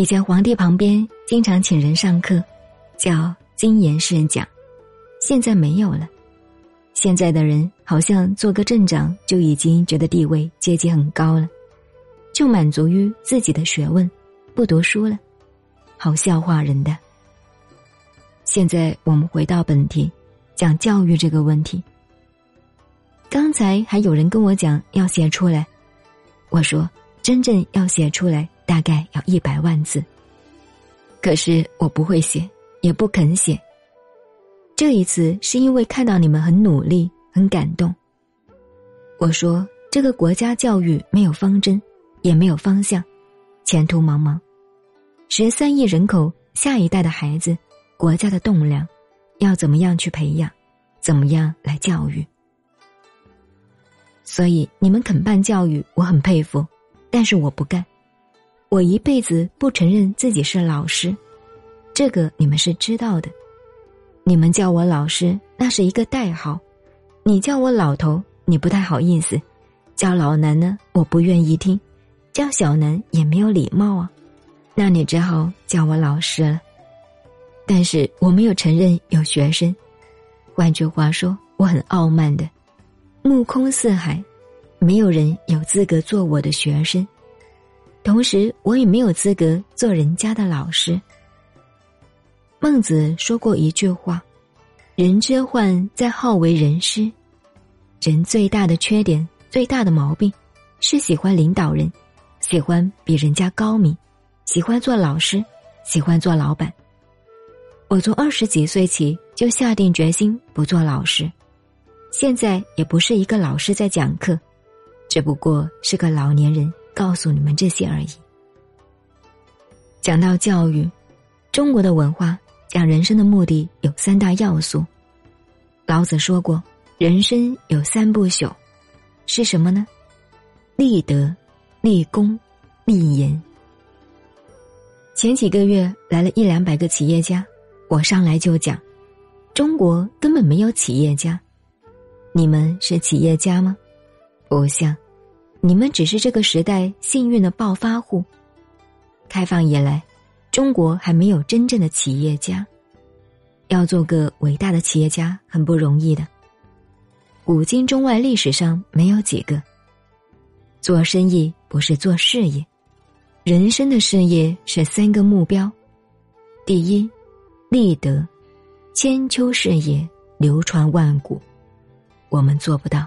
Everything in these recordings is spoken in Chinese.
以前皇帝旁边经常请人上课，叫金言试讲，现在没有了。现在的人好像做个镇长就已经觉得地位阶级很高了，就满足于自己的学问，不读书了，好笑话人的。现在我们回到本题，讲教育这个问题。刚才还有人跟我讲要写出来，我说真正要写出来。大概要一百万字，可是我不会写，也不肯写。这一次是因为看到你们很努力，很感动。我说这个国家教育没有方针，也没有方向，前途茫茫。十三亿人口，下一代的孩子，国家的栋梁，要怎么样去培养，怎么样来教育？所以你们肯办教育，我很佩服，但是我不干。我一辈子不承认自己是老师，这个你们是知道的。你们叫我老师，那是一个代号；你叫我老头，你不太好意思；叫老南呢，我不愿意听；叫小南也没有礼貌啊。那你只好叫我老师了。但是我没有承认有学生，换句话说，我很傲慢的，目空四海，没有人有资格做我的学生。同时，我也没有资格做人家的老师。孟子说过一句话：“人之患在好为人师。”人最大的缺点、最大的毛病，是喜欢领导人，喜欢比人家高明，喜欢做老师，喜欢做老板。我从二十几岁起就下定决心不做老师，现在也不是一个老师在讲课，只不过是个老年人。告诉你们这些而已。讲到教育，中国的文化讲人生的目的有三大要素。老子说过，人生有三不朽，是什么呢？立德、立功、立言。前几个月来了一两百个企业家，我上来就讲，中国根本没有企业家。你们是企业家吗？不像。你们只是这个时代幸运的暴发户。开放以来，中国还没有真正的企业家。要做个伟大的企业家很不容易的。古今中外历史上没有几个。做生意不是做事业，人生的事业是三个目标：第一，立德，千秋事业，流传万古。我们做不到。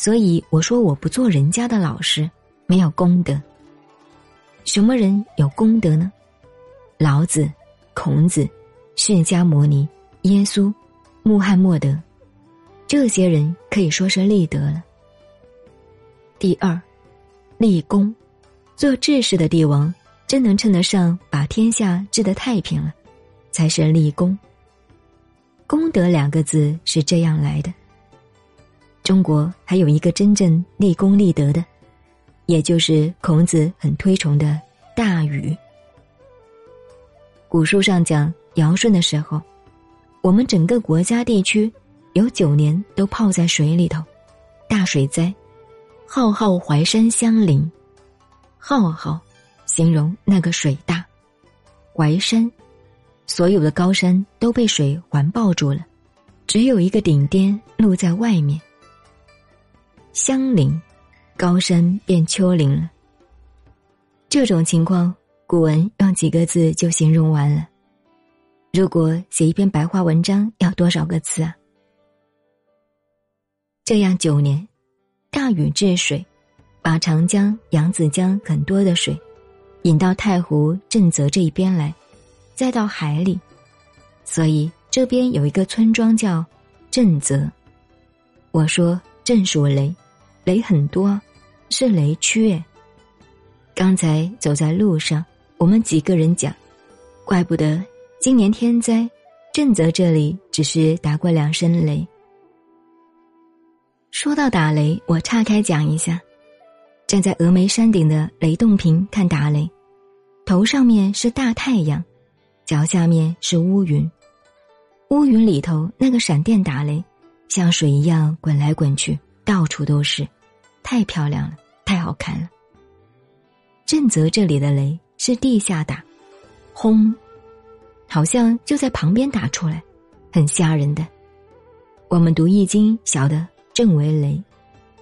所以我说我不做人家的老师，没有功德。什么人有功德呢？老子、孔子、释迦牟尼、耶稣、穆罕默德，这些人可以说是立德了。第二，立功，做治世的帝王，真能称得上把天下治得太平了，才是立功。功德两个字是这样来的。中国还有一个真正立功立德的，也就是孔子很推崇的大禹。古书上讲尧舜的时候，我们整个国家地区有九年都泡在水里头，大水灾，浩浩淮山相邻，浩浩形容那个水大，淮山所有的高山都被水环抱住了，只有一个顶巅露在外面。相邻，高山变丘陵了。这种情况，古文用几个字就形容完了。如果写一篇白话文章，要多少个字啊？这样九年，大禹治水，把长江、扬子江很多的水，引到太湖、震泽这一边来，再到海里，所以这边有一个村庄叫震泽。我说。震属雷，雷很多，是雷区诶。刚才走在路上，我们几个人讲，怪不得今年天灾，正则这里只是打过两声雷。说到打雷，我岔开讲一下，站在峨眉山顶的雷洞坪看打雷，头上面是大太阳，脚下面是乌云，乌云里头那个闪电打雷。像水一样滚来滚去，到处都是，太漂亮了，太好看了。震泽这里的雷是地下打，轰，好像就在旁边打出来，很吓人的。我们读易经晓得震为雷，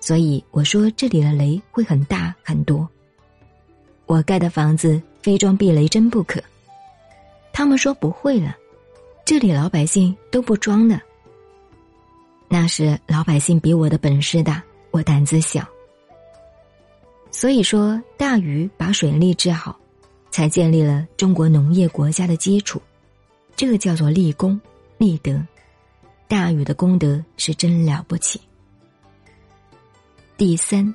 所以我说这里的雷会很大很多。我盖的房子非装避雷针不可。他们说不会了，这里老百姓都不装的。那是老百姓比我的本事大，我胆子小。所以说，大禹把水利治好，才建立了中国农业国家的基础，这个叫做立功立德。大禹的功德是真了不起。第三，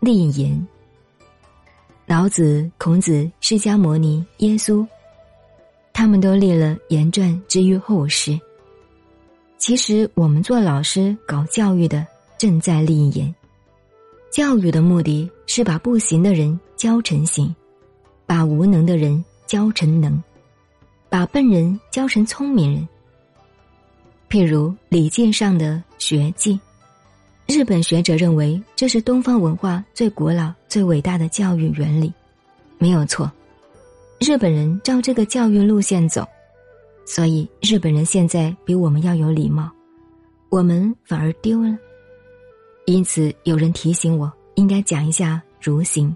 立言。老子、孔子、释迦牟尼、耶稣，他们都立了言传之于后世。其实，我们做老师搞教育的，正在立言。教育的目的是把不行的人教成行，把无能的人教成能，把笨人教成聪明人。譬如礼记上的学记，日本学者认为这是东方文化最古老、最伟大的教育原理，没有错。日本人照这个教育路线走，所以日本人现在比我们要有礼貌，我们反而丢了。因此，有人提醒我应该讲一下如行。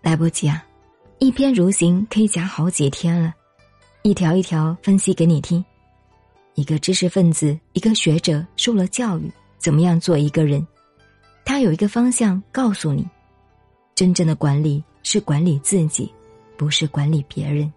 来不及啊，一篇如行可以讲好几天了，一条一条分析给你听。一个知识分子，一个学者，受了教育，怎么样做一个人？他有一个方向告诉你：真正的管理是管理自己，不是管理别人。